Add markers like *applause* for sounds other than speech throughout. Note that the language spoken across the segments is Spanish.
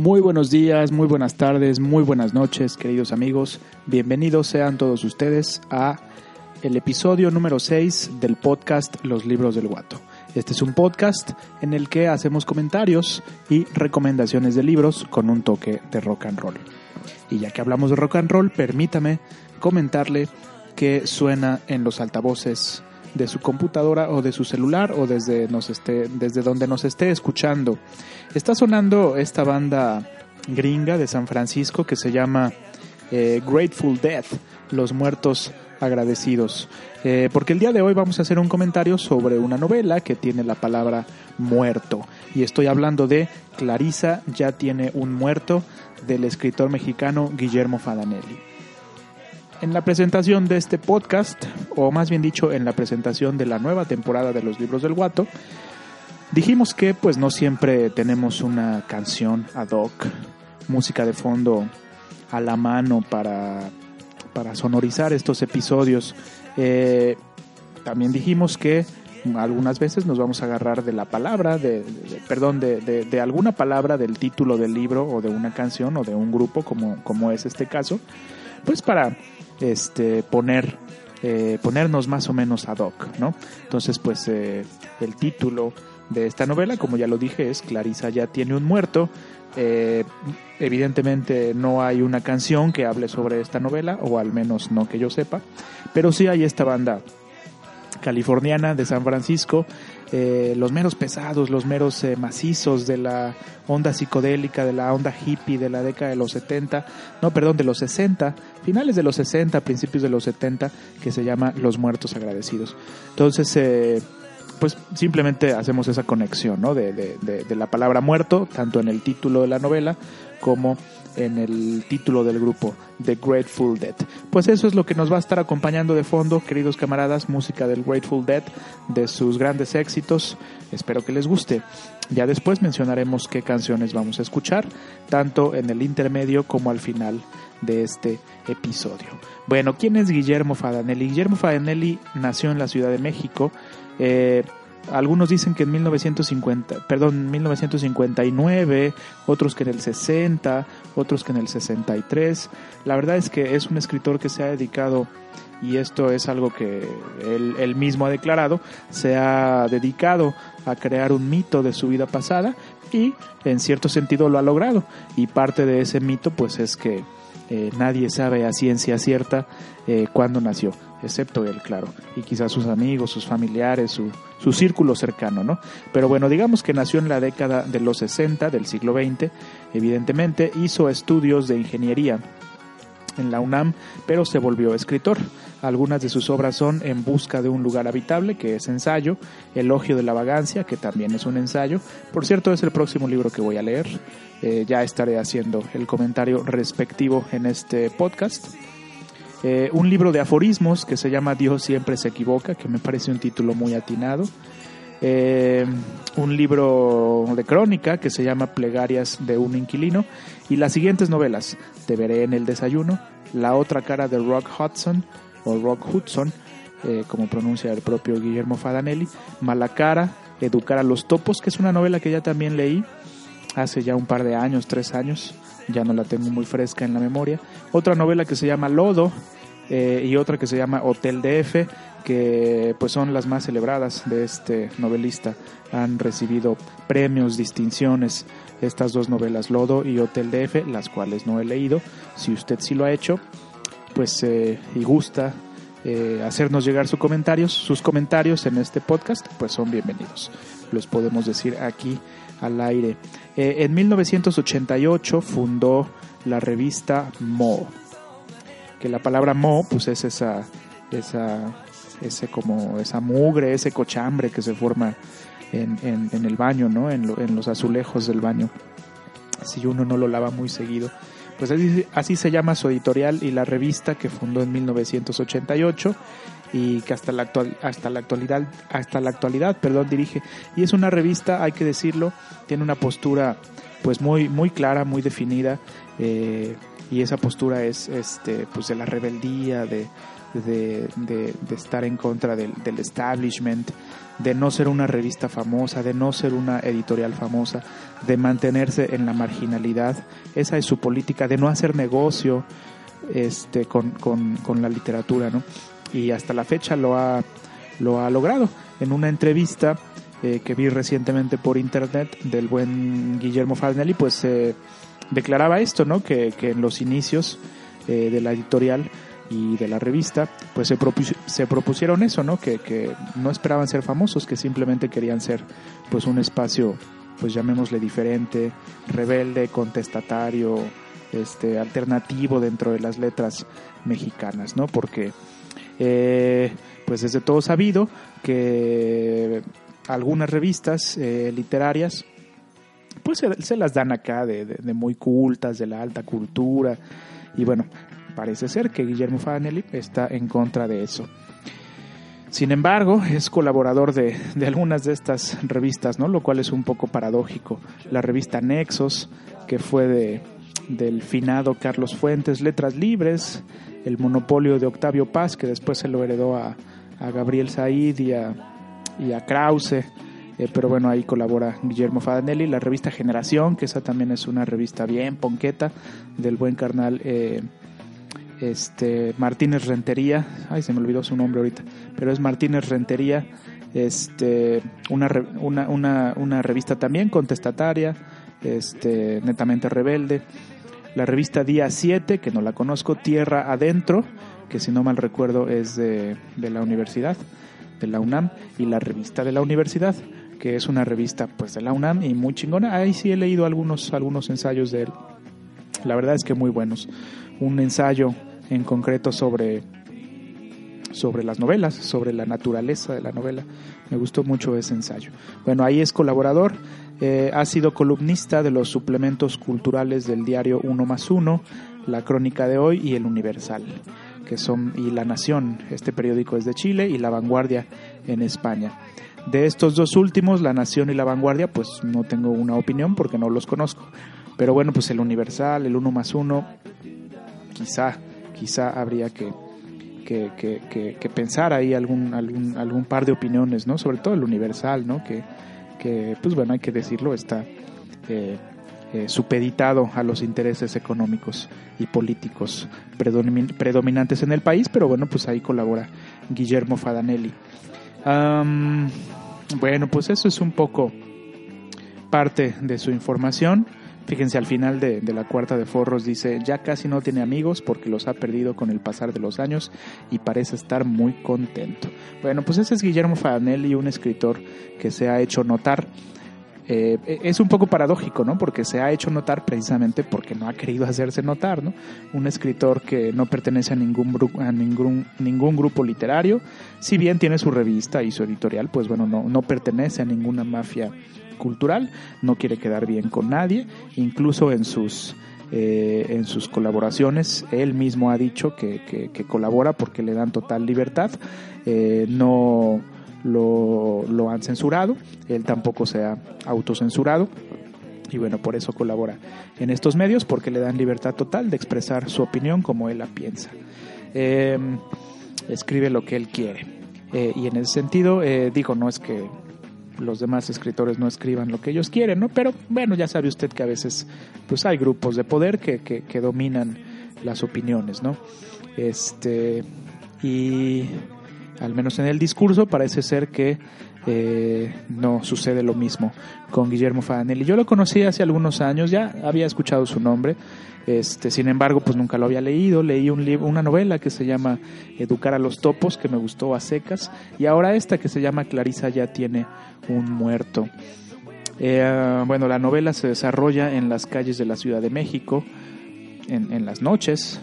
Muy buenos días, muy buenas tardes, muy buenas noches, queridos amigos. Bienvenidos sean todos ustedes a el episodio número 6 del podcast Los Libros del Guato. Este es un podcast en el que hacemos comentarios y recomendaciones de libros con un toque de rock and roll. Y ya que hablamos de rock and roll, permítame comentarle que suena en los altavoces de su computadora o de su celular o desde, desde donde nos esté escuchando. Está sonando esta banda gringa de San Francisco que se llama eh, Grateful Death, Los Muertos Agradecidos. Eh, porque el día de hoy vamos a hacer un comentario sobre una novela que tiene la palabra muerto. Y estoy hablando de Clarisa ya tiene un muerto del escritor mexicano Guillermo Fadanelli. En la presentación de este podcast, o más bien dicho, en la presentación de la nueva temporada de los libros del Guato, dijimos que pues no siempre tenemos una canción ad hoc, música de fondo a la mano para, para sonorizar estos episodios. Eh, también dijimos que algunas veces nos vamos a agarrar de la palabra, de, perdón, de, de, de, alguna palabra del título del libro o de una canción o de un grupo, como, como es este caso, pues para este, poner, eh, ponernos más o menos ad hoc, ¿no? Entonces, pues eh, el título de esta novela, como ya lo dije, es Clarisa ya tiene un muerto. Eh, evidentemente no hay una canción que hable sobre esta novela, o al menos no que yo sepa, pero sí hay esta banda californiana de San Francisco, eh, los meros pesados, los meros eh, macizos de la onda psicodélica, de la onda hippie de la década de los 70, no, perdón, de los 60, finales de los 60, principios de los 70, que se llama Los Muertos Agradecidos. Entonces, eh, pues simplemente hacemos esa conexión, ¿no? De, de, de, de la palabra muerto, tanto en el título de la novela como en el título del grupo, The Grateful Dead. Pues eso es lo que nos va a estar acompañando de fondo, queridos camaradas, música del Grateful Dead, de sus grandes éxitos. Espero que les guste. Ya después mencionaremos qué canciones vamos a escuchar, tanto en el intermedio como al final de este episodio. Bueno, ¿quién es Guillermo Fadanelli? Guillermo Fadanelli nació en la Ciudad de México. Eh, algunos dicen que en 1950, perdón, 1959, otros que en el 60, otros que en el 63. La verdad es que es un escritor que se ha dedicado, y esto es algo que él, mismo ha declarado, se ha dedicado a crear un mito de su vida pasada y en cierto sentido lo ha logrado. Y parte de ese mito pues es que eh, nadie sabe a ciencia cierta eh, cuándo nació, excepto él, claro, y quizás sus amigos, sus familiares, su, su círculo cercano, ¿no? Pero bueno, digamos que nació en la década de los 60 del siglo XX, evidentemente hizo estudios de ingeniería en la UNAM, pero se volvió escritor. Algunas de sus obras son En busca de un lugar habitable, que es ensayo, Elogio de la vagancia, que también es un ensayo. Por cierto, es el próximo libro que voy a leer. Eh, ya estaré haciendo el comentario respectivo en este podcast. Eh, un libro de aforismos que se llama Dios siempre se equivoca, que me parece un título muy atinado. Eh, un libro de crónica que se llama Plegarias de un inquilino y las siguientes novelas, Te veré en el desayuno, La otra cara de Rock Hudson o Rock Hudson, eh, como pronuncia el propio Guillermo Fadanelli, Malacara, Educar a los topos, que es una novela que ya también leí hace ya un par de años, tres años, ya no la tengo muy fresca en la memoria. Otra novela que se llama Lodo, eh, y otra que se llama Hotel DF, que pues son las más celebradas de este novelista. Han recibido premios, distinciones estas dos novelas, Lodo y Hotel DF, las cuales no he leído. Si usted sí lo ha hecho, pues eh, y gusta eh, hacernos llegar sus comentarios, sus comentarios en este podcast, pues son bienvenidos. Los podemos decir aquí al aire. Eh, en 1988 fundó la revista Mo que la palabra mo pues es esa esa ese como esa mugre ese cochambre que se forma en, en, el baño, ¿no? En, en, los azulejos del baño, si uno no lo lava muy seguido. Pues así, así se llama su editorial y la revista que fundó en 1988 y que hasta la actual, hasta la actualidad hasta la actualidad perdón dirige. Y es una revista hay que decirlo tiene una postura pues muy muy clara muy definida eh, y esa postura es este pues de la rebeldía de de, de, estar en contra del, del, establishment, de no ser una revista famosa, de no ser una editorial famosa, de mantenerse en la marginalidad. Esa es su política, de no hacer negocio este, con, con, con la literatura, ¿no? y hasta la fecha lo ha, lo ha logrado. En una entrevista eh, que vi recientemente por internet del buen Guillermo Fagnelli, pues eh, declaraba esto, ¿no? Que, en los inicios eh, de la editorial y de la revista, pues se, se propusieron eso, ¿no? Que, que, no esperaban ser famosos, que simplemente querían ser, pues, un espacio, pues llamémosle diferente, rebelde, contestatario, este, alternativo dentro de las letras mexicanas, ¿no? Porque eh, pues desde todo sabido que algunas revistas eh, literarias pues se, las dan acá de, muy cultas, de la alta cultura y bueno, parece ser que Guillermo Fanelli está en contra de eso. Sin embargo, es colaborador de, algunas de estas revistas, ¿no? Lo cual es un poco paradójico. La revista Nexos, que fue de, del finado Carlos Fuentes, Letras Libres, el monopolio de Octavio Paz, que después se lo heredó a, Gabriel Said y a, y a Krause. Eh, pero bueno, ahí colabora Guillermo Fadanelli, la revista Generación, que esa también es una revista bien ponqueta, del buen carnal eh, este Martínez Rentería, ay se me olvidó su nombre ahorita, pero es Martínez Rentería, este, una, una, una, una revista también contestataria, este, netamente rebelde la revista Día 7, que no la conozco, Tierra Adentro, que si no mal recuerdo es de, la universidad, de la UNAM, y la revista de la universidad, que es una revista pues de la UNAM y muy chingona. Ahí sí he leído algunos, algunos ensayos de él. La verdad es que muy buenos. Un ensayo en concreto sobre sobre las novelas, sobre la naturaleza de la novela. Me gustó mucho ese ensayo. Bueno, ahí es colaborador, eh, ha sido columnista de los suplementos culturales del diario Uno más Uno, La Crónica de Hoy y El Universal, que son, y La Nación, este periódico es de Chile, y La Vanguardia en España. De estos dos últimos, La Nación y La Vanguardia, pues no tengo una opinión porque no los conozco. Pero bueno, pues el Universal, el Uno más Uno, quizá, quizá habría que que, pensar ahí algún, algún, algún par de opiniones, ¿no? Sobre todo el universal, ¿no? Que, que pues bueno, hay que decirlo, está eh, eh, supeditado a los intereses económicos y políticos predominantes en el país, pero bueno, pues ahí colabora Guillermo Fadanelli. bueno, pues eso es un poco parte de su información. Fíjense, al final de, la cuarta de Forros dice, ya casi no tiene amigos porque los ha perdido con el pasar de los años y parece estar muy contento. Bueno, pues ese es Guillermo Fanelli, un escritor que se ha hecho notar. Eh, es un poco paradójico, ¿no? Porque se ha hecho notar precisamente porque no ha querido hacerse notar, ¿no? Un escritor que no pertenece a ningún, a ningún, ningún grupo literario, si bien tiene su revista y su editorial, pues bueno, no, no pertenece a ninguna mafia cultural, no quiere quedar bien con nadie, incluso en sus, eh, en sus colaboraciones, él mismo ha dicho que, colabora porque le dan total libertad, eh, no lo, lo han censurado, él tampoco se ha autocensurado y bueno, por eso colabora en estos medios porque le dan libertad total de expresar su opinión como él la piensa. Em, escribe lo que él quiere. Eh, y en ese sentido, digo, no es que los demás escritores no escriban lo que ellos quieren, ¿no? Pero bueno, ya sabe usted que a veces pues hay grupos de poder que, que, dominan las opiniones, ¿no? Este, y al menos en el discurso parece ser que eh, no sucede lo mismo con Guillermo Fadanelli. Yo lo conocí hace algunos años, ya había escuchado su nombre, este, sin embargo, pues nunca lo había leído. Leí un libro, una novela que se llama Educar a los topos, que me gustó a secas, y ahora esta que se llama Clarisa ya tiene un muerto. Eh, bueno, la novela se desarrolla en las calles de la Ciudad de México, en, las noches,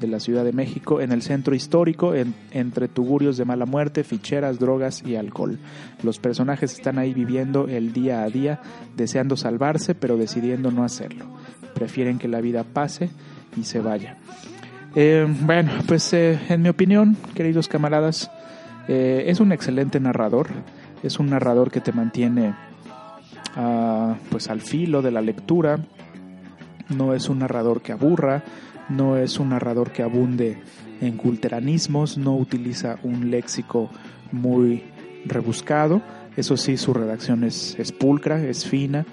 de la Ciudad de México, en el centro histórico, entre tugurios de mala muerte, ficheras, drogas y alcohol. Los personajes están ahí viviendo el día a día, deseando salvarse, pero decidiendo no hacerlo. Prefieren que la vida pase y se vaya. Eh, bueno, pues eh, en mi opinión, queridos camaradas, eh, es un excelente narrador. Es un narrador que te mantiene ah, pues al filo de la lectura. No es un narrador que aburra, no es un narrador que abunde en culteranismos, no utiliza un léxico muy rebuscado. Eso sí, su redacción es, pulcra, es fina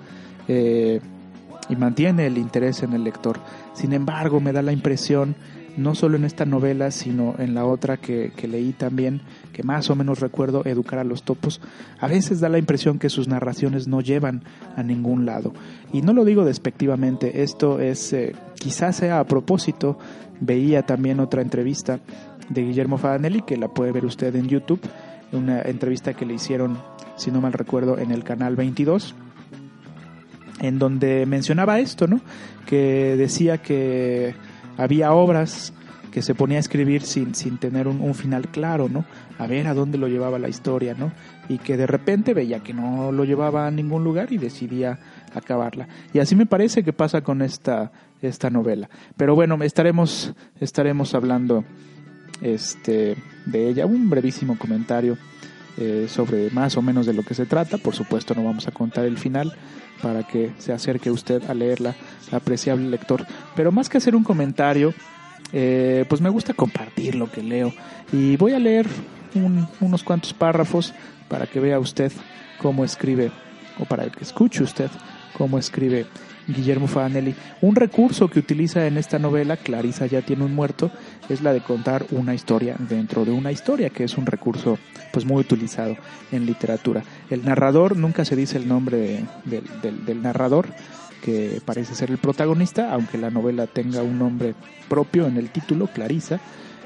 y mantiene el interés en el lector. Sin embargo, me da la impresión no solo en esta novela, sino en la otra que, leí también, que más o menos recuerdo, Educar a los Topos, a veces da la impresión que sus narraciones no llevan a ningún lado. Y no lo digo despectivamente, esto es, eh, quizás sea a propósito, veía también otra entrevista de Guillermo Fadanelli, que la puede ver usted en YouTube, una entrevista que le hicieron, si no mal recuerdo, en el canal 22 en donde mencionaba esto, ¿no? Que decía que había obras que se ponía a escribir sin, sin tener un, final claro, ¿no? A ver a dónde lo llevaba la historia, ¿no? Y que de repente veía que no lo llevaba a ningún lugar y decidía acabarla. Y así me parece que pasa con esta, esta novela. Pero bueno, estaremos, estaremos hablando este, de ella. Un brevísimo comentario eh, sobre más o menos de lo que se trata. Por supuesto no vamos a contar el final para que se acerque usted a leerla, apreciable lector. Pero más que hacer un comentario, eh, pues me gusta compartir lo que leo. Y voy a leer unos cuantos párrafos para que vea usted cómo escribe, o para que escuche usted cómo escribe Guillermo Fanelli. Un recurso que utiliza en esta novela, Clarisa ya tiene un muerto, es la de contar una historia dentro de una historia, que es un recurso pues muy utilizado en literatura. El narrador, nunca se dice el nombre del narrador, que parece ser el protagonista, aunque la novela tenga un nombre propio en el título, Clarisa.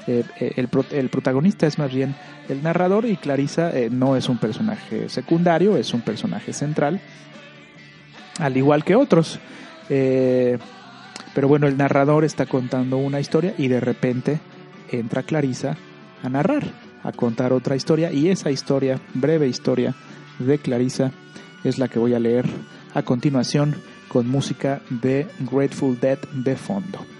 Eh, eh, el, el, protagonista es más bien el narrador y Clarisa eh, no es un personaje secundario, es un personaje central al igual que otros. Eh, pero bueno, el narrador está contando una historia y de repente entra Clarisa a narrar, a contar otra historia y esa historia, breve historia de Clarisa, es la que voy a leer a continuación con música de Grateful Dead de fondo.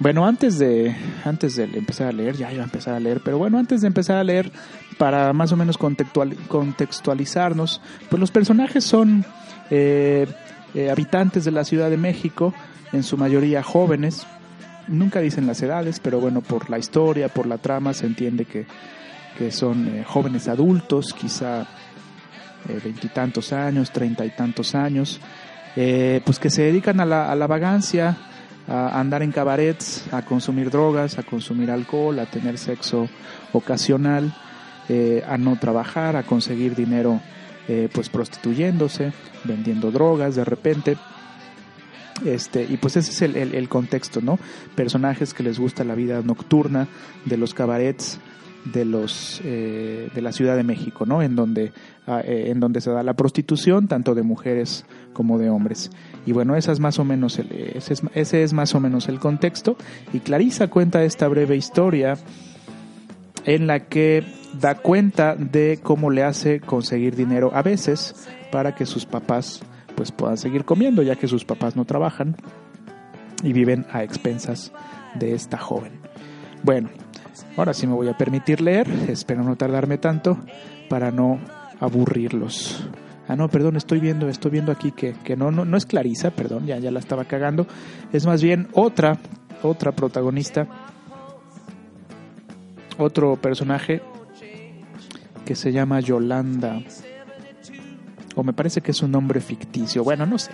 Bueno, antes de, antes de empezar a leer, ya iba a empezar a leer, pero bueno, antes de empezar a leer, para más o menos contextualizarnos, pues los personajes son eh, eh, habitantes de la Ciudad de México, en su mayoría jóvenes, nunca dicen las edades, pero bueno, por la historia, por la trama, se entiende que, son eh, jóvenes adultos, quizá veintitantos años, treinta y tantos años, pues que se dedican a la, a la vagancia, a andar en cabarets, a consumir drogas, a consumir alcohol, a tener sexo ocasional, eh, a no trabajar, a conseguir dinero eh, pues prostituyéndose, vendiendo drogas de repente. Este, y pues ese es el, el, contexto, ¿no? Personajes que les gusta la vida nocturna de los cabarets, de los eh, de la Ciudad de México, ¿no? En donde ah, en donde se da la prostitución tanto de mujeres como de hombres. Y bueno, esa es más o menos el, ese, es, ese es más o menos el contexto. Y Clarisa cuenta esta breve historia en la que da cuenta de cómo le hace conseguir dinero a veces para que sus papás pues puedan seguir comiendo, ya que sus papás no trabajan y viven a expensas de esta joven. Bueno, ahora sí me voy a permitir leer, espero no tardarme tanto para no aburrirlos. Ah, no, perdón, estoy viendo, estoy viendo aquí que, que no, no, no es Clarisa, perdón, ya, ya la estaba cagando. Es más bien otra, otra protagonista, otro personaje que se llama Yolanda. O me parece que es un nombre ficticio. Bueno, no sé.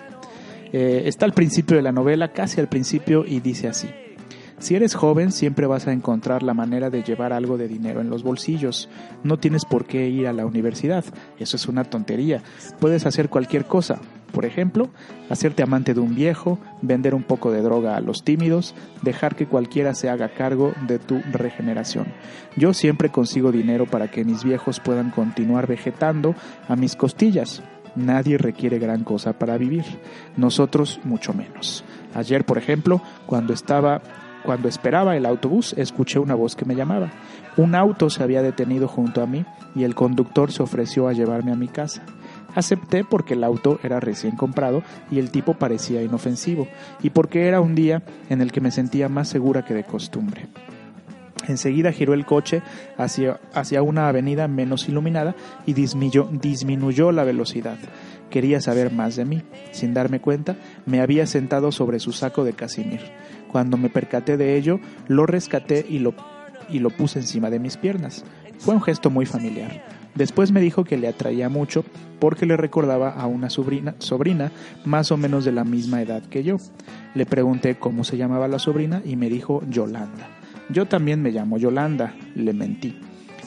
Eh, está al principio de la novela, casi al principio, y dice así. Si eres joven, siempre vas a encontrar la manera de llevar algo de dinero en los bolsillos. No tienes por qué ir a la universidad. Eso es una tontería. Puedes hacer cualquier cosa. Por ejemplo, hacerte amante de un viejo, vender un poco de droga a los tímidos, dejar que cualquiera se haga cargo de tu regeneración. Yo siempre consigo dinero para que mis viejos puedan continuar vegetando a mis costillas. Nadie requiere gran cosa para vivir, nosotros mucho menos. Ayer, por ejemplo, cuando estaba cuando esperaba el autobús, escuché una voz que me llamaba. Un auto se había detenido junto a mí y el conductor se ofreció a llevarme a mi casa. Acepté porque el auto era recién comprado y el tipo parecía inofensivo, y porque era un día en el que me sentía más segura que de costumbre. Enseguida giró el coche hacia, hacia una avenida menos iluminada y disminuyó, disminuyó la velocidad. Quería saber más de mí. Sin darme cuenta, me había sentado sobre su saco de casimir. Cuando me percaté de ello, lo rescaté y lo, y lo puse encima de mis piernas. Fue un gesto muy familiar. Después me dijo que le atraía mucho porque le recordaba a una sobrina, sobrina más o menos de la misma edad que yo. Le pregunté cómo se llamaba la sobrina y me dijo Yolanda. Yo también me llamo Yolanda, le mentí.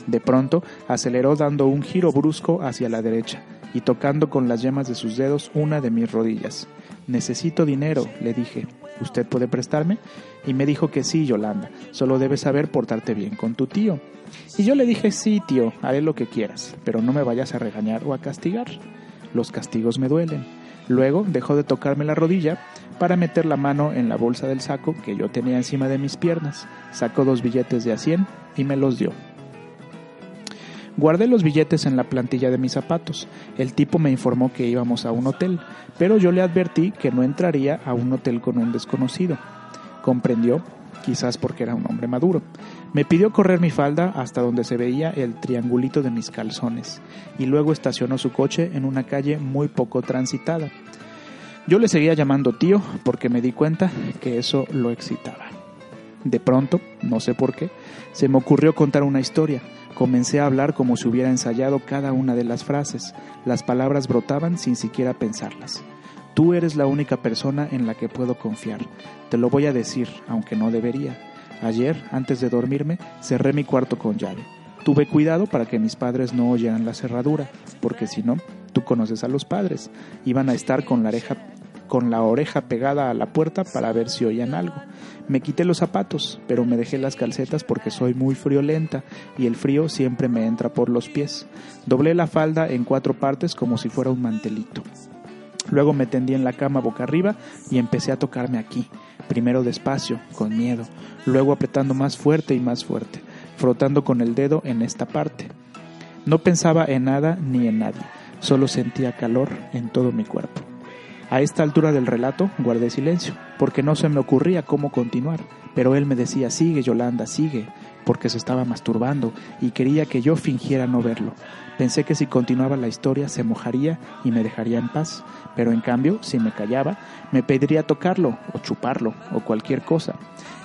De pronto aceleró dando un giro brusco hacia la derecha y tocando con las yemas de sus dedos una de mis rodillas. Necesito dinero, le dije. ¿Usted puede prestarme? Y me dijo que sí, Yolanda, solo debes saber portarte bien con tu tío. Y yo le dije, sí, tío, haré lo que quieras, pero no me vayas a regañar o a castigar. Los castigos me duelen. Luego dejó de tocarme la rodilla para meter la mano en la bolsa del saco que yo tenía encima de mis piernas. Sacó dos billetes de a cien y me los dio. Guardé los billetes en la plantilla de mis zapatos. El tipo me informó que íbamos a un hotel, pero yo le advertí que no entraría a un hotel con un desconocido. Comprendió, quizás porque era un hombre maduro. Me pidió correr mi falda hasta donde se veía el triangulito de mis calzones, y luego estacionó su coche en una calle muy poco transitada. Yo le seguía llamando tío porque me di cuenta que eso lo excitaba. De pronto, no sé por qué, se me ocurrió contar una historia. Comencé a hablar como si hubiera ensayado cada una de las frases. Las palabras brotaban sin siquiera pensarlas. Tú eres la única persona en la que puedo confiar. Te lo voy a decir, aunque no debería. Ayer, antes de dormirme, cerré mi cuarto con llave. Tuve cuidado para que mis padres no oyeran la cerradura, porque si no, tú conoces a los padres, iban a estar con la oreja con la oreja pegada a la puerta para ver si oían algo. Me quité los zapatos, pero me dejé las calcetas porque soy muy friolenta y el frío siempre me entra por los pies. Doblé la falda en cuatro partes como si fuera un mantelito. Luego me tendí en la cama boca arriba y empecé a tocarme aquí, primero despacio, con miedo, luego apretando más fuerte y más fuerte, frotando con el dedo en esta parte. No pensaba en nada ni en nadie, solo sentía calor en todo mi cuerpo. A esta altura del relato guardé silencio, porque no se me ocurría cómo continuar, pero él me decía, sigue Yolanda, sigue, porque se estaba masturbando y quería que yo fingiera no verlo. Pensé que si continuaba la historia se mojaría y me dejaría en paz, pero en cambio, si me callaba, me pediría tocarlo o chuparlo o cualquier cosa.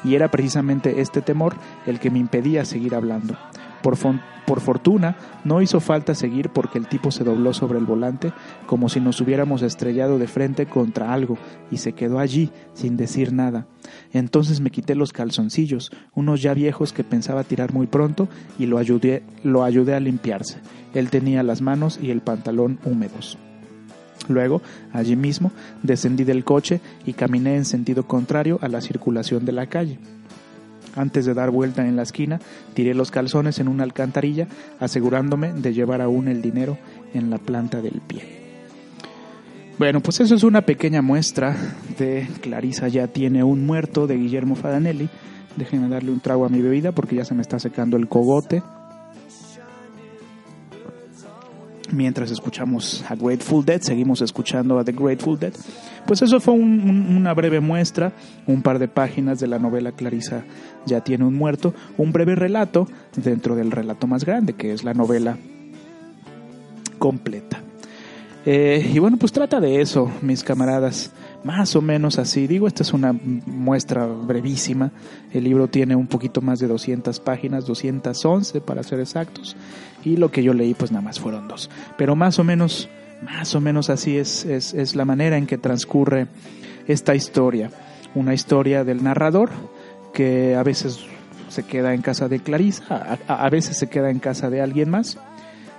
Y era precisamente este temor el que me impedía seguir hablando. Por, fortuna, no hizo falta seguir porque el tipo se dobló sobre el volante como si nos hubiéramos estrellado de frente contra algo y se quedó allí sin decir nada. Entonces me quité los calzoncillos, unos ya viejos que pensaba tirar muy pronto, y lo ayudé, lo ayudé a limpiarse. Él tenía las manos y el pantalón húmedos. Luego, allí mismo, descendí del coche y caminé en sentido contrario a la circulación de la calle. Antes de dar vuelta en la esquina, tiré los calzones en una alcantarilla, asegurándome de llevar aún el dinero en la planta del pie. Bueno, pues eso es una pequeña muestra de Clarisa ya tiene un muerto de Guillermo Fadanelli. Déjenme darle un trago a mi bebida porque ya se me está secando el cogote. mientras escuchamos a Grateful Dead, seguimos escuchando a The Grateful Dead. Pues eso fue una breve muestra, un par de páginas de la novela Clarisa ya tiene un muerto, un breve relato dentro del relato más grande, que es la novela completa. Eh, y bueno, pues trata de eso, mis camaradas, más o menos así. Digo, esta es una muestra brevísima. El libro tiene un poquito más de 200 páginas, 211 para ser exactos. Y lo que yo leí, pues nada más fueron dos. Pero más o menos, más o menos así es, es, es la manera en que transcurre esta historia. Una historia del narrador que a veces se queda en casa de Clarisa, a, veces se queda en casa de alguien más.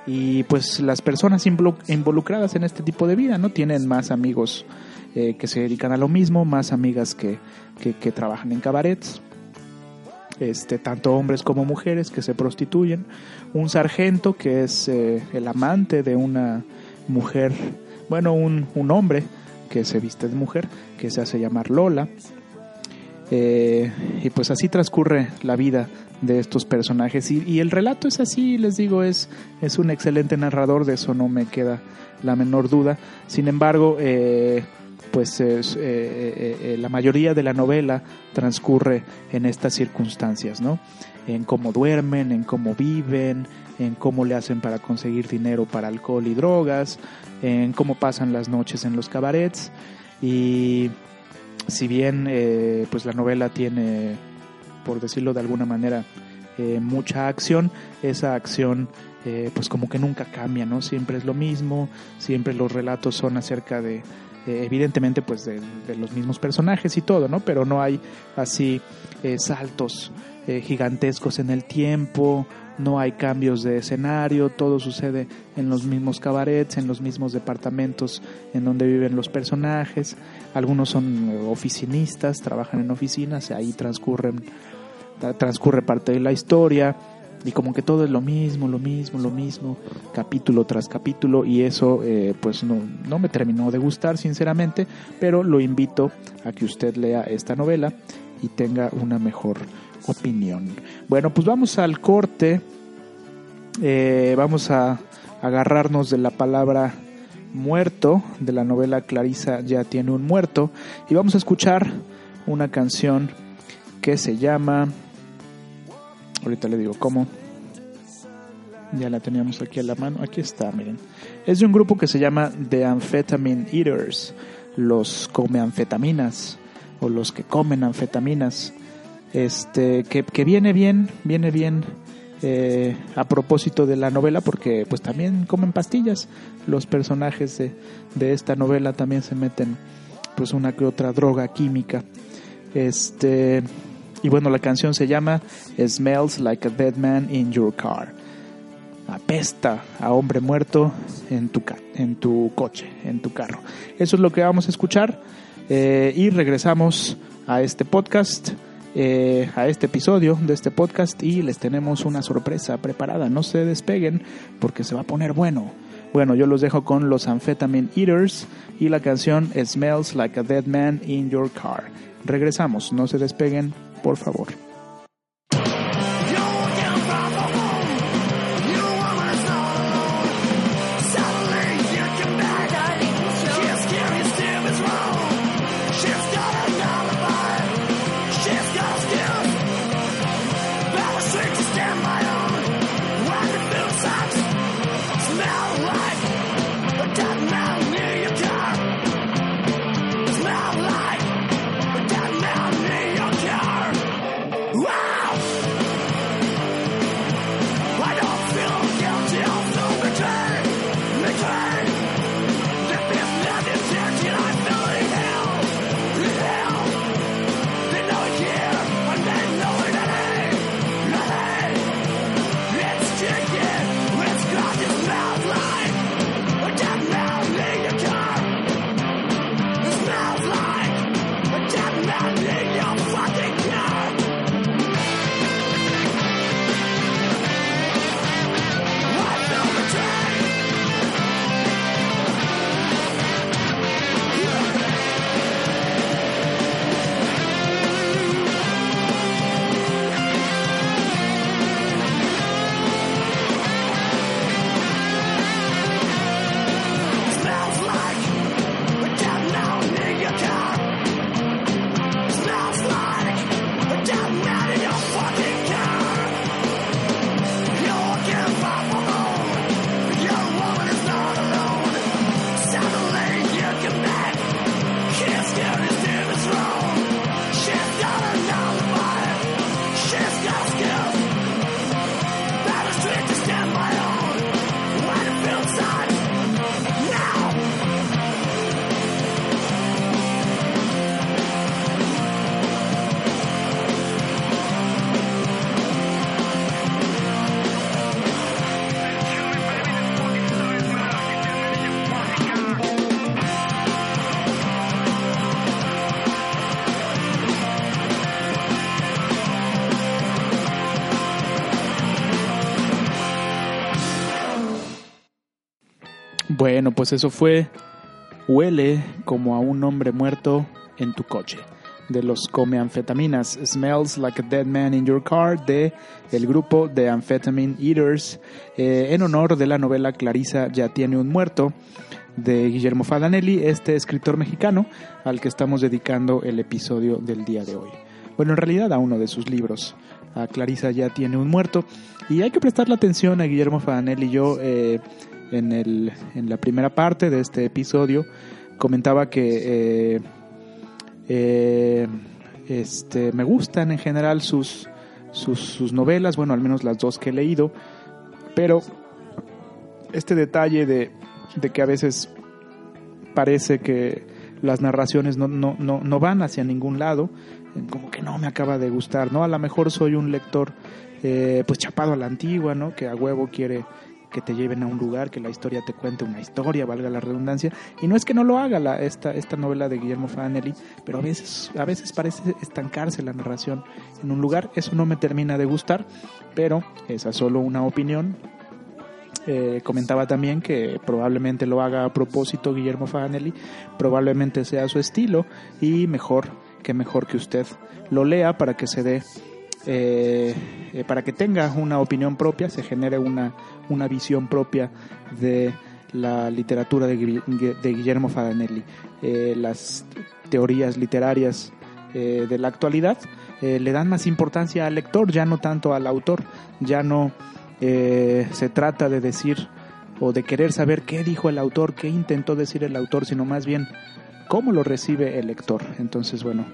Y pues las personas involucradas en este tipo de vida no tienen más amigos eh, que se dedican a lo mismo, más amigas que, que, trabajan en cabarets, este, tanto hombres como mujeres que se prostituyen, un sargento que es eh, el amante de una mujer, bueno, un, un hombre que se viste de mujer, que se hace llamar Lola, Eh, y pues así transcurre la vida de estos personajes. Y, y, el relato es así, les digo, es, es un excelente narrador, de eso no me queda la menor duda. Sin embargo, eh, pues es, eh, la mayoría de la novela transcurre en estas circunstancias, ¿no? En cómo duermen, en cómo viven, en cómo le hacen para conseguir dinero para alcohol y drogas, en cómo pasan las noches en los cabarets y si bien eh, pues la novela tiene, por decirlo de alguna manera, eh, mucha acción, esa acción eh, pues como que nunca cambia, ¿no? Siempre es lo mismo, siempre los relatos son acerca de, evidentemente pues de, los mismos personajes y todo, ¿no? Pero no hay así saltos gigantescos en el tiempo, no hay cambios de escenario, todo sucede en los mismos cabarets, en los mismos departamentos en donde viven los personajes. Algunos son oficinistas, trabajan en oficinas, ahí transcurren, transcurre parte de la historia. Y como que todo es lo mismo, lo mismo, lo mismo, capítulo tras capítulo. Y eso eh, pues no, no me terminó de gustar sinceramente, pero lo invito a que usted lea esta novela y tenga una mejor opinión. Bueno, pues vamos al corte. Eh, vamos a agarrarnos de la palabra muerto de la novela Clarisa ya tiene un muerto y vamos a escuchar una canción que se llama ahorita le digo cómo ya la teníamos aquí a la mano aquí está miren es de un grupo que se llama The Amphetamine Eaters los come anfetaminas o los que comen anfetaminas este, que, viene bien, viene bien eh, a propósito de la novela porque pues también comen pastillas. Los personajes de, de, esta novela también se meten pues una que otra droga química. Este y bueno la canción se llama Smells like a dead man in your car. Apesta a hombre muerto en tu en tu coche en tu carro. Eso es lo que vamos a escuchar eh, y regresamos a este podcast eh, a este episodio de este podcast y les tenemos una sorpresa preparada. No se despeguen porque se va a poner bueno. Bueno, yo los dejo con los Amphetamine Eaters y la canción Smells Like a Dead Man in Your Car. Regresamos, no se despeguen, por favor. Bueno, pues eso fue Huele como a un hombre muerto en tu coche, de los come anfetaminas. Smells Like a Dead Man in Your Car de el grupo de Amphetamine Eaters eh, en honor de la novela Clarisa ya tiene un muerto de Guillermo Fadanelli, este escritor mexicano al que estamos dedicando el episodio del día de hoy. Bueno, en realidad a uno de sus libros. A Clarisa ya tiene un muerto. Y hay que prestarle atención a Guillermo Fadanelli. Yo eh, en, el, en la primera parte de este episodio comentaba que eh, eh, este, me gustan en general sus, sus, novelas, bueno, al menos las dos que he leído, pero este detalle de, de que a veces parece que las narraciones no, no, no, no, van hacia ningún lado, como que no me acaba de gustar, ¿no? A lo mejor soy un lector eh, pues chapado a la antigua, ¿no? Que a huevo quiere que te lleven a un lugar, que la historia te cuente una historia, valga la redundancia. Y no es que no lo haga la, esta, esta novela de Guillermo Fanelli, pero a veces, a veces parece estancarse la narración en un lugar. Eso no me termina de gustar, pero esa es solo una opinión. Eh, comentaba también que probablemente lo haga a propósito Guillermo Fanelli, probablemente sea su estilo y mejor que mejor que usted lo lea para que se dé eh, eh, para que tenga una opinión propia, se genere una, una visión propia de la literatura de, de Guillermo Fadanelli. Eh, las teorías literarias de la actualidad le dan más importancia al lector, ya no tanto al autor, ya no se trata de decir o de querer saber qué dijo el autor, qué intentó decir el autor, sino más bien cómo lo recibe el lector. Entonces, bueno,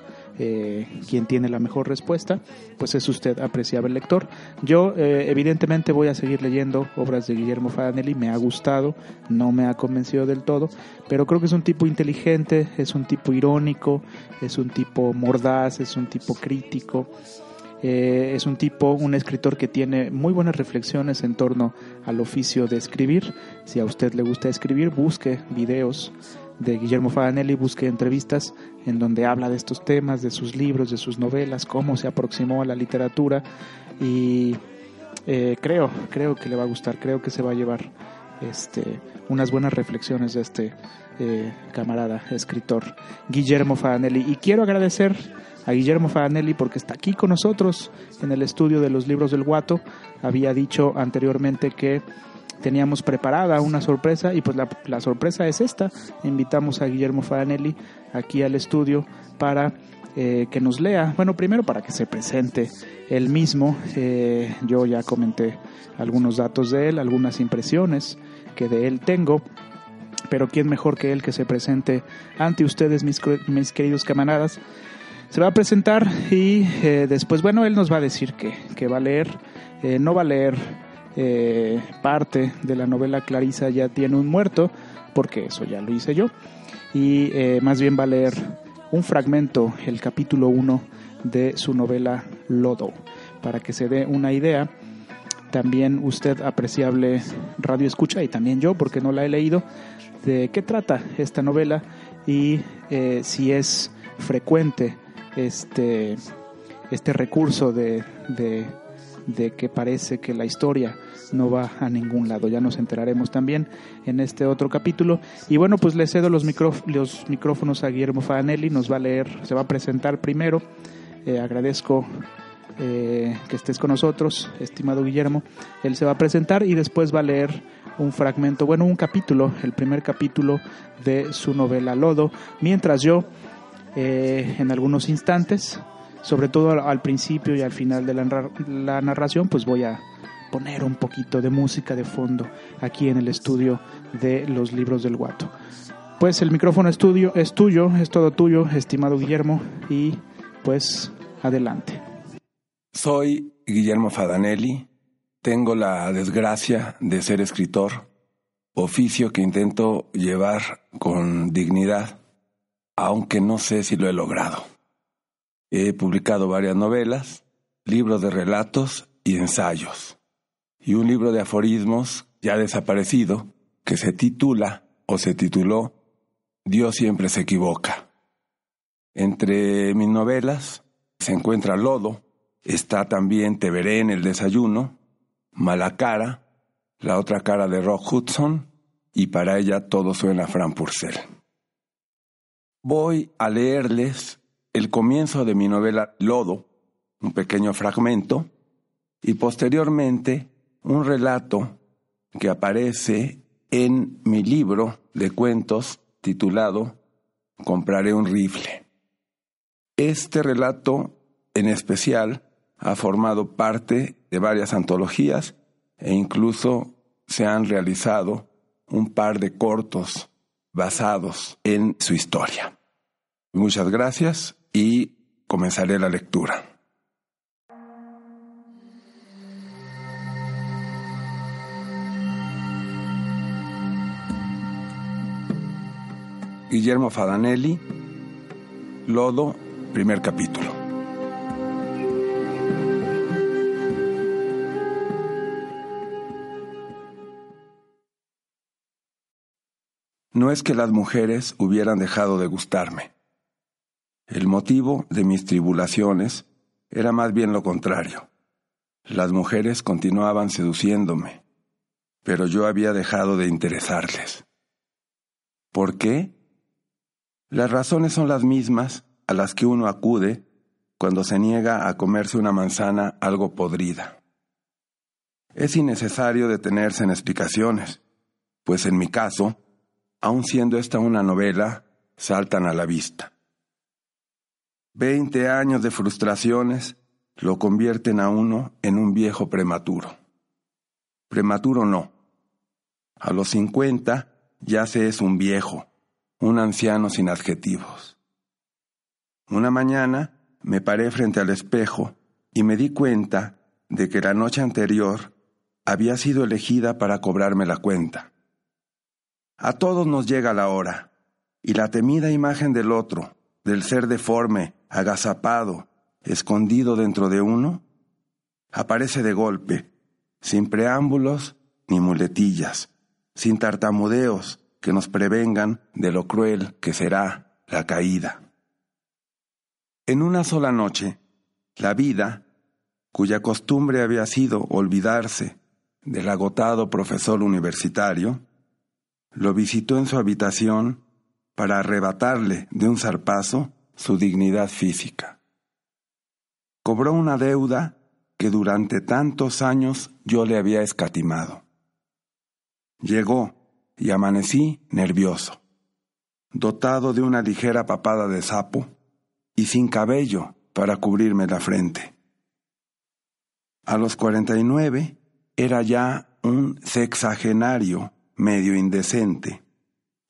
eh, quien tiene la mejor respuesta, pues es usted, apreciable lector. Yo eh, evidentemente voy a seguir leyendo obras de Guillermo Fadanelli, me ha gustado, no me ha convencido del todo, pero creo que es un tipo inteligente, es un tipo irónico, es un tipo mordaz, es un tipo crítico. Eh, es un tipo, un escritor que tiene muy buenas reflexiones en torno al oficio de escribir. Si a usted le gusta escribir, busque videos de Guillermo Faganelli, busque entrevistas en donde habla de estos temas, de sus libros, de sus novelas, cómo se aproximó a la literatura y eh, creo, creo que le va a gustar, creo que se va a llevar este, unas buenas reflexiones de este eh, camarada escritor Guillermo Faganelli. Y quiero agradecer a Guillermo Faganelli porque está aquí con nosotros en el estudio de los libros del Guato. Había dicho anteriormente que teníamos preparada una sorpresa y pues la, sorpresa es esta. Invitamos a Guillermo Faganelli aquí al estudio para eh, que nos lea. Bueno, primero para que se presente él mismo. Eh, yo ya comenté algunos datos de él, algunas impresiones que de él tengo. Pero quién mejor que él que se presente ante ustedes, mis, mis queridos camaradas. Se va a presentar y eh, después, bueno, él nos va a decir que, que va a leer. no va a leer eh, parte de la novela Clarisa ya tiene un muerto, porque eso ya lo hice yo, y eh, más bien va a leer un fragmento, el capítulo 1 de su novela Lodo, para que se dé una idea. También usted, apreciable radio escucha, y también yo, porque no la he leído, de qué trata esta novela y eh, si es frecuente este, este recurso de de que parece que la historia no va a ningún lado. Ya nos enteraremos también en este otro capítulo. Y bueno, pues le cedo los, los micrófonos a Guillermo Fanelli, nos va a leer, se va a presentar primero. Eh, agradezco eh, que estés con nosotros, estimado Guillermo. Él se va a presentar y después va a leer un fragmento, bueno, un capítulo, el primer capítulo de su novela Lodo, mientras yo, eh, en algunos instantes, sobre todo al, principio y al final de la, narración, pues voy a poner un poquito de música de fondo aquí en el estudio de los libros del guato. Pues el micrófono estudio es tuyo, es todo tuyo, estimado Guillermo, y pues adelante. Soy Guillermo Fadanelli, tengo la desgracia de ser escritor, oficio que intento llevar con dignidad, aunque no sé si lo he logrado. He publicado varias novelas, libros de relatos y ensayos, y un libro de aforismos ya desaparecido que se titula o se tituló Dios siempre se equivoca. Entre mis novelas se encuentra Lodo, está también Te veré en el desayuno, Mala cara, La otra cara de Rock Hudson y para ella todo suena Fran Purcell. Voy a leerles el comienzo de mi novela Lodo, un pequeño fragmento, y posteriormente un relato que aparece en mi libro de cuentos titulado Compraré un rifle. Este relato en especial ha formado parte de varias antologías e incluso se han realizado un par de cortos basados en su historia. Muchas gracias y comenzaré la lectura. Guillermo Fadanelli, Lodo, primer capítulo. No es que las mujeres hubieran dejado de gustarme. El motivo de mis tribulaciones era más bien lo contrario. Las mujeres continuaban seduciéndome, pero yo había dejado de interesarles. ¿Por qué? Las razones son las mismas a las que uno acude cuando se niega a comerse una manzana algo podrida. Es innecesario detenerse en explicaciones, pues en mi caso, aun siendo esta una novela, saltan a la vista. Veinte años de frustraciones lo convierten a uno en un viejo prematuro. Prematuro no. A los cincuenta ya se es un viejo, un anciano sin adjetivos. Una mañana me paré frente al espejo y me di cuenta de que la noche anterior había sido elegida para cobrarme la cuenta. A todos nos llega la hora, y la temida imagen del otro, del ser deforme, agazapado, escondido dentro de uno, aparece de golpe, sin preámbulos ni muletillas, sin tartamudeos, que nos prevengan de lo cruel que será la caída. En una sola noche, la vida, cuya costumbre había sido olvidarse del agotado profesor universitario, lo visitó en su habitación para arrebatarle de un zarpazo su dignidad física. Cobró una deuda que durante tantos años yo le había escatimado. Llegó, y amanecí nervioso, dotado de una ligera papada de sapo y sin cabello para cubrirme la frente. A los cuarenta y nueve era ya un sexagenario medio indecente,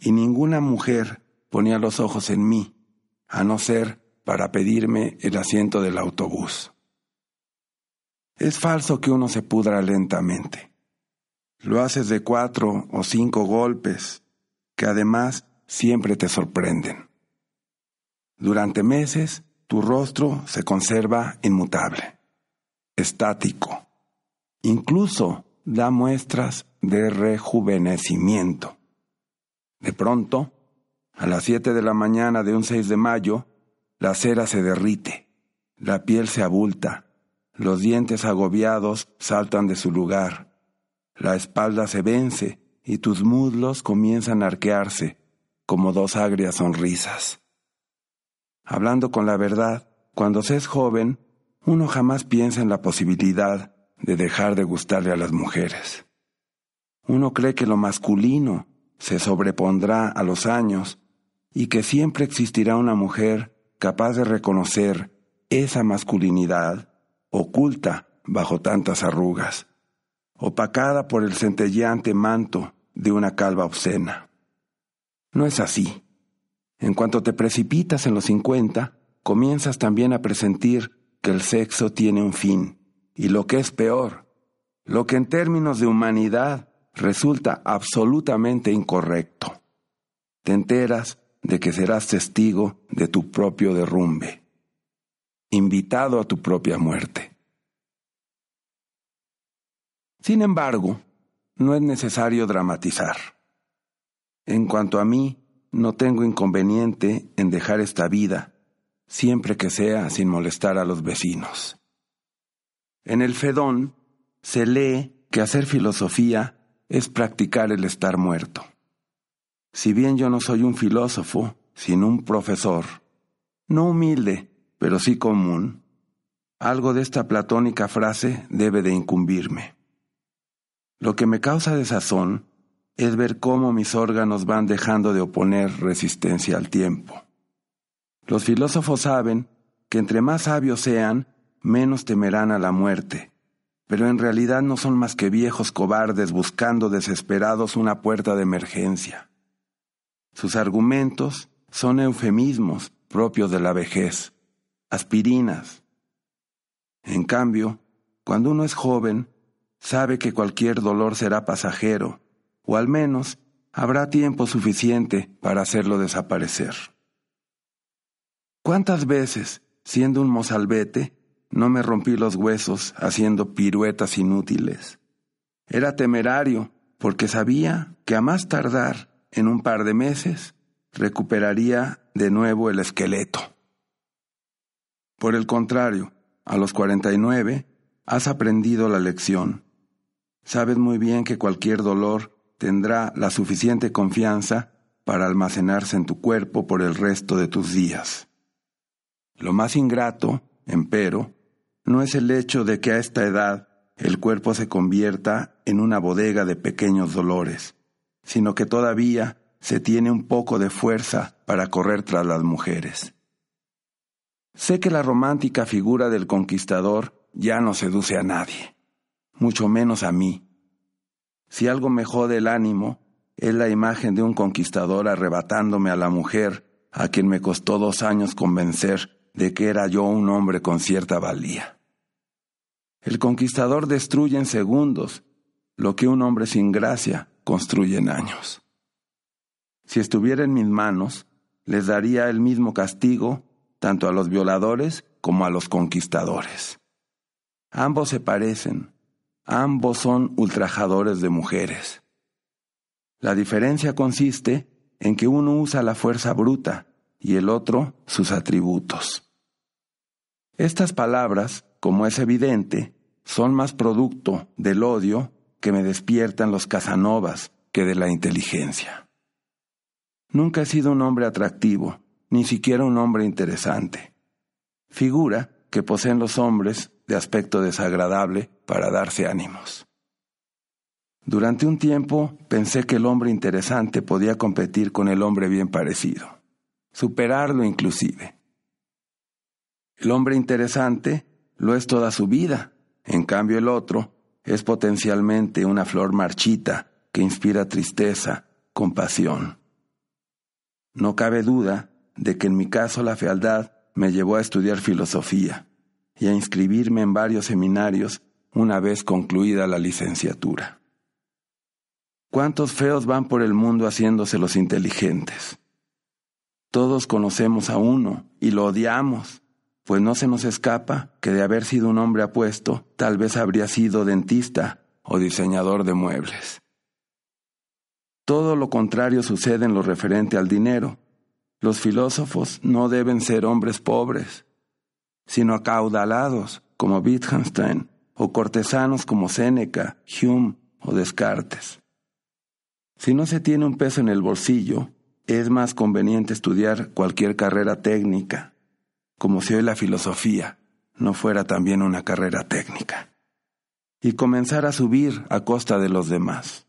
y ninguna mujer ponía los ojos en mí, a no ser para pedirme el asiento del autobús. Es falso que uno se pudra lentamente. Lo haces de cuatro o cinco golpes, que además siempre te sorprenden. Durante meses, tu rostro se conserva inmutable, estático. Incluso da muestras de rejuvenecimiento. De pronto, a las siete de la mañana de un 6 de mayo, la cera se derrite, la piel se abulta, los dientes agobiados saltan de su lugar, la espalda se vence y tus muslos comienzan a arquearse como dos agrias sonrisas. Hablando con la verdad, cuando se es joven, uno jamás piensa en la posibilidad de dejar de gustarle a las mujeres. Uno cree que lo masculino se sobrepondrá a los años y que siempre existirá una mujer capaz de reconocer esa masculinidad oculta bajo tantas arrugas opacada por el centelleante manto de una calva obscena. No es así. En cuanto te precipitas en los cincuenta, comienzas también a presentir que el sexo tiene un fin, y lo que es peor, lo que en términos de humanidad resulta absolutamente incorrecto. Te enteras de que serás testigo de tu propio derrumbe, invitado a tu propia muerte. Sin embargo, no es necesario dramatizar. En cuanto a mí, no tengo inconveniente en dejar esta vida, siempre que sea sin molestar a los vecinos. En el Fedón se lee que hacer filosofía es practicar el estar muerto. Si bien yo no soy un filósofo, sino un profesor, no humilde, pero sí común, algo de esta platónica frase debe de incumbirme. Lo que me causa desazón es ver cómo mis órganos van dejando de oponer resistencia al tiempo. Los filósofos saben que entre más sabios sean, menos temerán a la muerte, pero en realidad no son más que viejos cobardes buscando desesperados una puerta de emergencia. Sus argumentos son eufemismos propios de la vejez, aspirinas. En cambio, cuando uno es joven, sabe que cualquier dolor será pasajero, o al menos habrá tiempo suficiente para hacerlo desaparecer. ¿Cuántas veces, siendo un mozalbete, no me rompí los huesos haciendo piruetas inútiles? Era temerario porque sabía que a más tardar en un par de meses recuperaría de nuevo el esqueleto. Por el contrario, a los 49 has aprendido la lección. Sabes muy bien que cualquier dolor tendrá la suficiente confianza para almacenarse en tu cuerpo por el resto de tus días. Lo más ingrato, empero, no es el hecho de que a esta edad el cuerpo se convierta en una bodega de pequeños dolores, sino que todavía se tiene un poco de fuerza para correr tras las mujeres. Sé que la romántica figura del conquistador ya no seduce a nadie, mucho menos a mí. Si algo me jode el ánimo, es la imagen de un conquistador arrebatándome a la mujer a quien me costó dos años convencer de que era yo un hombre con cierta valía. El conquistador destruye en segundos lo que un hombre sin gracia construye en años. Si estuviera en mis manos, les daría el mismo castigo tanto a los violadores como a los conquistadores. Ambos se parecen, ambos son ultrajadores de mujeres. La diferencia consiste en que uno usa la fuerza bruta y el otro sus atributos. Estas palabras, como es evidente, son más producto del odio que me despiertan los Casanovas que de la inteligencia. Nunca he sido un hombre atractivo, ni siquiera un hombre interesante. Figura que poseen los hombres de aspecto desagradable para darse ánimos. Durante un tiempo pensé que el hombre interesante podía competir con el hombre bien parecido superarlo inclusive. El hombre interesante lo es toda su vida, en cambio el otro es potencialmente una flor marchita que inspira tristeza, compasión. No cabe duda de que en mi caso la fealdad me llevó a estudiar filosofía y a inscribirme en varios seminarios una vez concluida la licenciatura. ¿Cuántos feos van por el mundo haciéndose los inteligentes? Todos conocemos a uno y lo odiamos, pues no se nos escapa que de haber sido un hombre apuesto, tal vez habría sido dentista o diseñador de muebles. Todo lo contrario sucede en lo referente al dinero. Los filósofos no deben ser hombres pobres, sino acaudalados como Wittgenstein o cortesanos como Séneca, Hume o Descartes. Si no se tiene un peso en el bolsillo, es más conveniente estudiar cualquier carrera técnica, como si hoy la filosofía no fuera también una carrera técnica, y comenzar a subir a costa de los demás.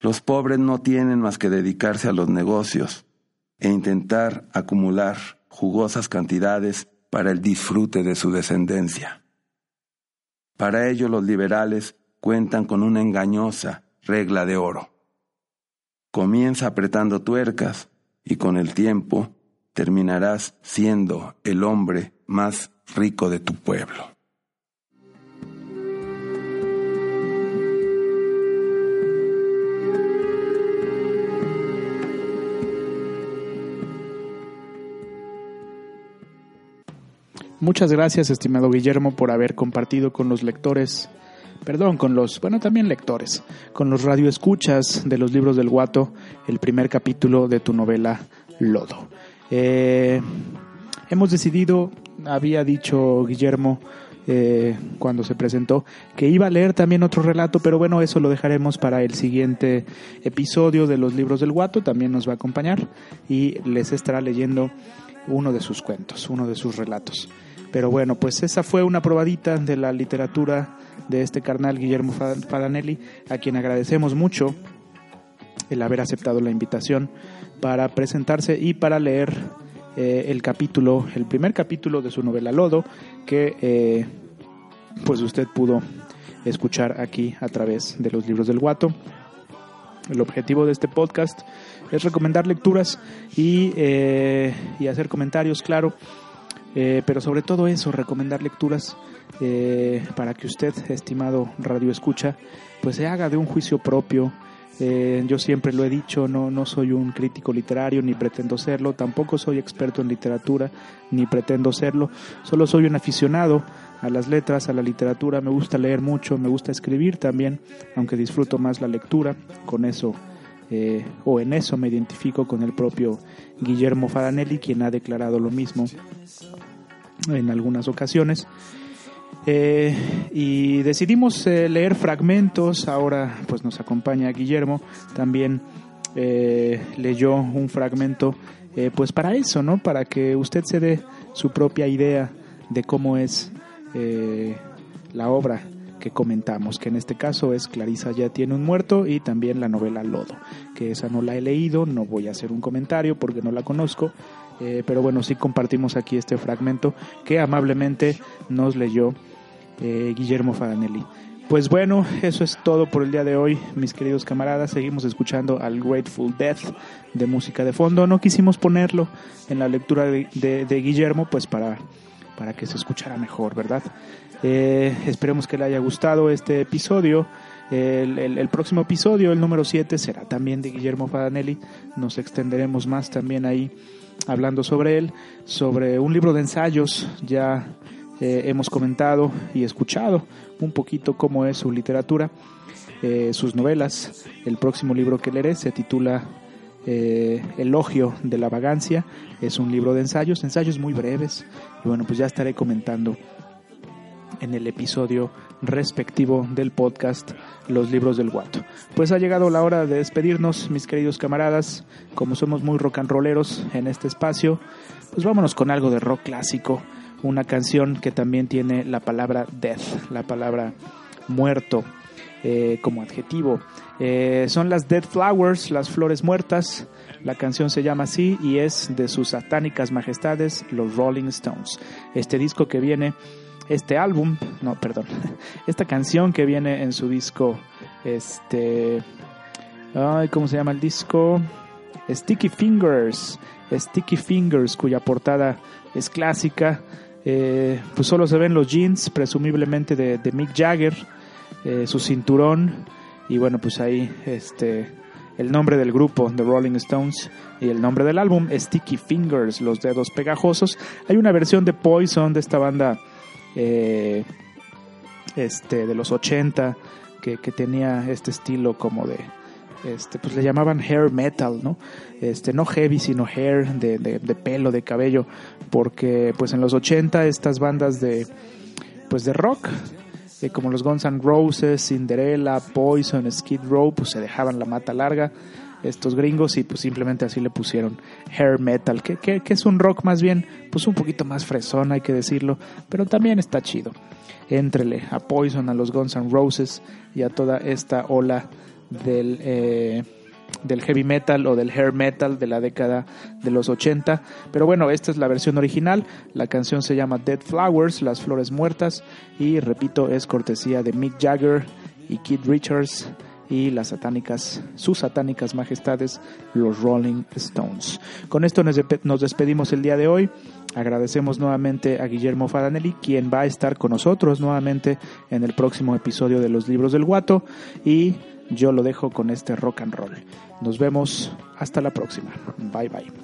Los pobres no tienen más que dedicarse a los negocios e intentar acumular jugosas cantidades para el disfrute de su descendencia. Para ello los liberales cuentan con una engañosa regla de oro. Comienza apretando tuercas y con el tiempo terminarás siendo el hombre más rico de tu pueblo. Muchas gracias, estimado Guillermo, por haber compartido con los lectores perdón, con los, bueno, también lectores, con los radioescuchas de los libros del Guato, el primer capítulo de tu novela Lodo. Eh, hemos decidido, había dicho Guillermo eh, cuando se presentó, que iba a leer también otro relato, pero bueno, eso lo dejaremos para el siguiente episodio de los libros del Guato, también nos va a acompañar y les estará leyendo uno de sus cuentos, uno de sus relatos. Pero bueno, pues esa fue una probadita de la literatura de este carnal Guillermo Fadanelli, a quien agradecemos mucho el haber aceptado la invitación para presentarse y para leer eh, el capítulo, el primer capítulo de su novela Lodo, que eh, pues usted pudo escuchar aquí a través de los libros del guato. El objetivo de este podcast es recomendar lecturas y, eh, y hacer comentarios, claro, pero sobre todo eso, recomendar lecturas para que usted, estimado radio escucha, pues se haga de un juicio propio, eh, yo siempre lo he dicho, no, no soy un crítico literario ni pretendo serlo, tampoco soy experto en literatura ni pretendo serlo, solo soy un aficionado a las letras, a la literatura, me gusta leer mucho, me gusta escribir también, aunque disfruto más la lectura, con eso eh, o en eso me identifico con el propio Guillermo Fadanelli, quien ha declarado lo mismo en algunas ocasiones. Eh, y decidimos eh, leer fragmentos. Ahora, pues nos acompaña Guillermo. También eh, leyó un fragmento, pues para eso, ¿no? Para que usted se dé su propia idea de cómo es la obra que comentamos, que en este caso es Clarisa ya tiene un muerto y también la novela Lodo, que esa no la he leído, no voy a hacer un comentario porque no la conozco, pero bueno, sí compartimos aquí este fragmento que amablemente nos leyó eh, Guillermo Fadanelli. Pues bueno, eso es todo por el día de hoy, mis queridos camaradas. Seguimos escuchando al Grateful Death de música de fondo. No quisimos ponerlo en la lectura de, Guillermo, pues para, para que se escuchara mejor, ¿verdad? Eh, esperemos que le haya gustado este episodio. El, próximo episodio, el número 7, será también de Guillermo Fadanelli. Nos extenderemos más también ahí hablando sobre él, sobre un libro de ensayos ya eh, hemos comentado y escuchado un poquito cómo es su literatura, eh, sus novelas. El próximo libro que leeré se titula eh, Elogio de la Vagancia. Es un libro de ensayos, ensayos muy breves. Y bueno, pues ya estaré comentando en el episodio respectivo del podcast Los libros del guato. Pues ha llegado la hora de despedirnos, mis queridos camaradas. Como somos muy rock and rolleros en este espacio, pues vámonos con algo de rock clásico una canción que también tiene la palabra death, la palabra muerto eh, como adjetivo. Eh, son las Dead Flowers, las flores muertas. La canción se llama así y es de sus satánicas majestades, los Rolling Stones. Este disco que viene, este álbum, no, perdón, *laughs* esta canción que viene en su disco, este, ay, ¿cómo se llama el disco? Sticky Fingers, Sticky Fingers, cuya portada es clásica. Eh, pues solo se ven los jeans, presumiblemente de, Mick Jagger, eh, su cinturón y bueno, pues ahí este el nombre del grupo, The Rolling Stones, y el nombre del álbum, Sticky Fingers, los dedos pegajosos. Hay una versión de Poison de esta banda eh, este, de los 80 que, que tenía este estilo como de este, pues le llamaban hair metal, ¿no? Este, no heavy, sino hair de, de, pelo, de cabello, porque pues en los 80 estas bandas de, pues de rock, eh, como los Guns N' Roses, Cinderella, Poison, Skid Row, pues se dejaban la mata larga estos gringos y pues simplemente así le pusieron hair metal, que, es un rock más bien, pues un poquito más fresón, hay que decirlo, pero también está chido. Entrele a Poison, a los Guns N' Roses y a toda esta ola del, eh, del heavy metal o del hair metal de la década de los 80. Pero bueno, esta es la versión original. La canción se llama Dead Flowers, Las Flores Muertas. Y repito, es cortesía de Mick Jagger y Keith Richards y las satánicas, sus satánicas majestades, los Rolling Stones. Con esto nos despedimos el día de hoy. Agradecemos nuevamente a Guillermo Fadanelli, quien va a estar con nosotros nuevamente en el próximo episodio de Los Libros del Guato. Y yo lo dejo con este rock and roll. Nos vemos hasta la próxima. Bye bye.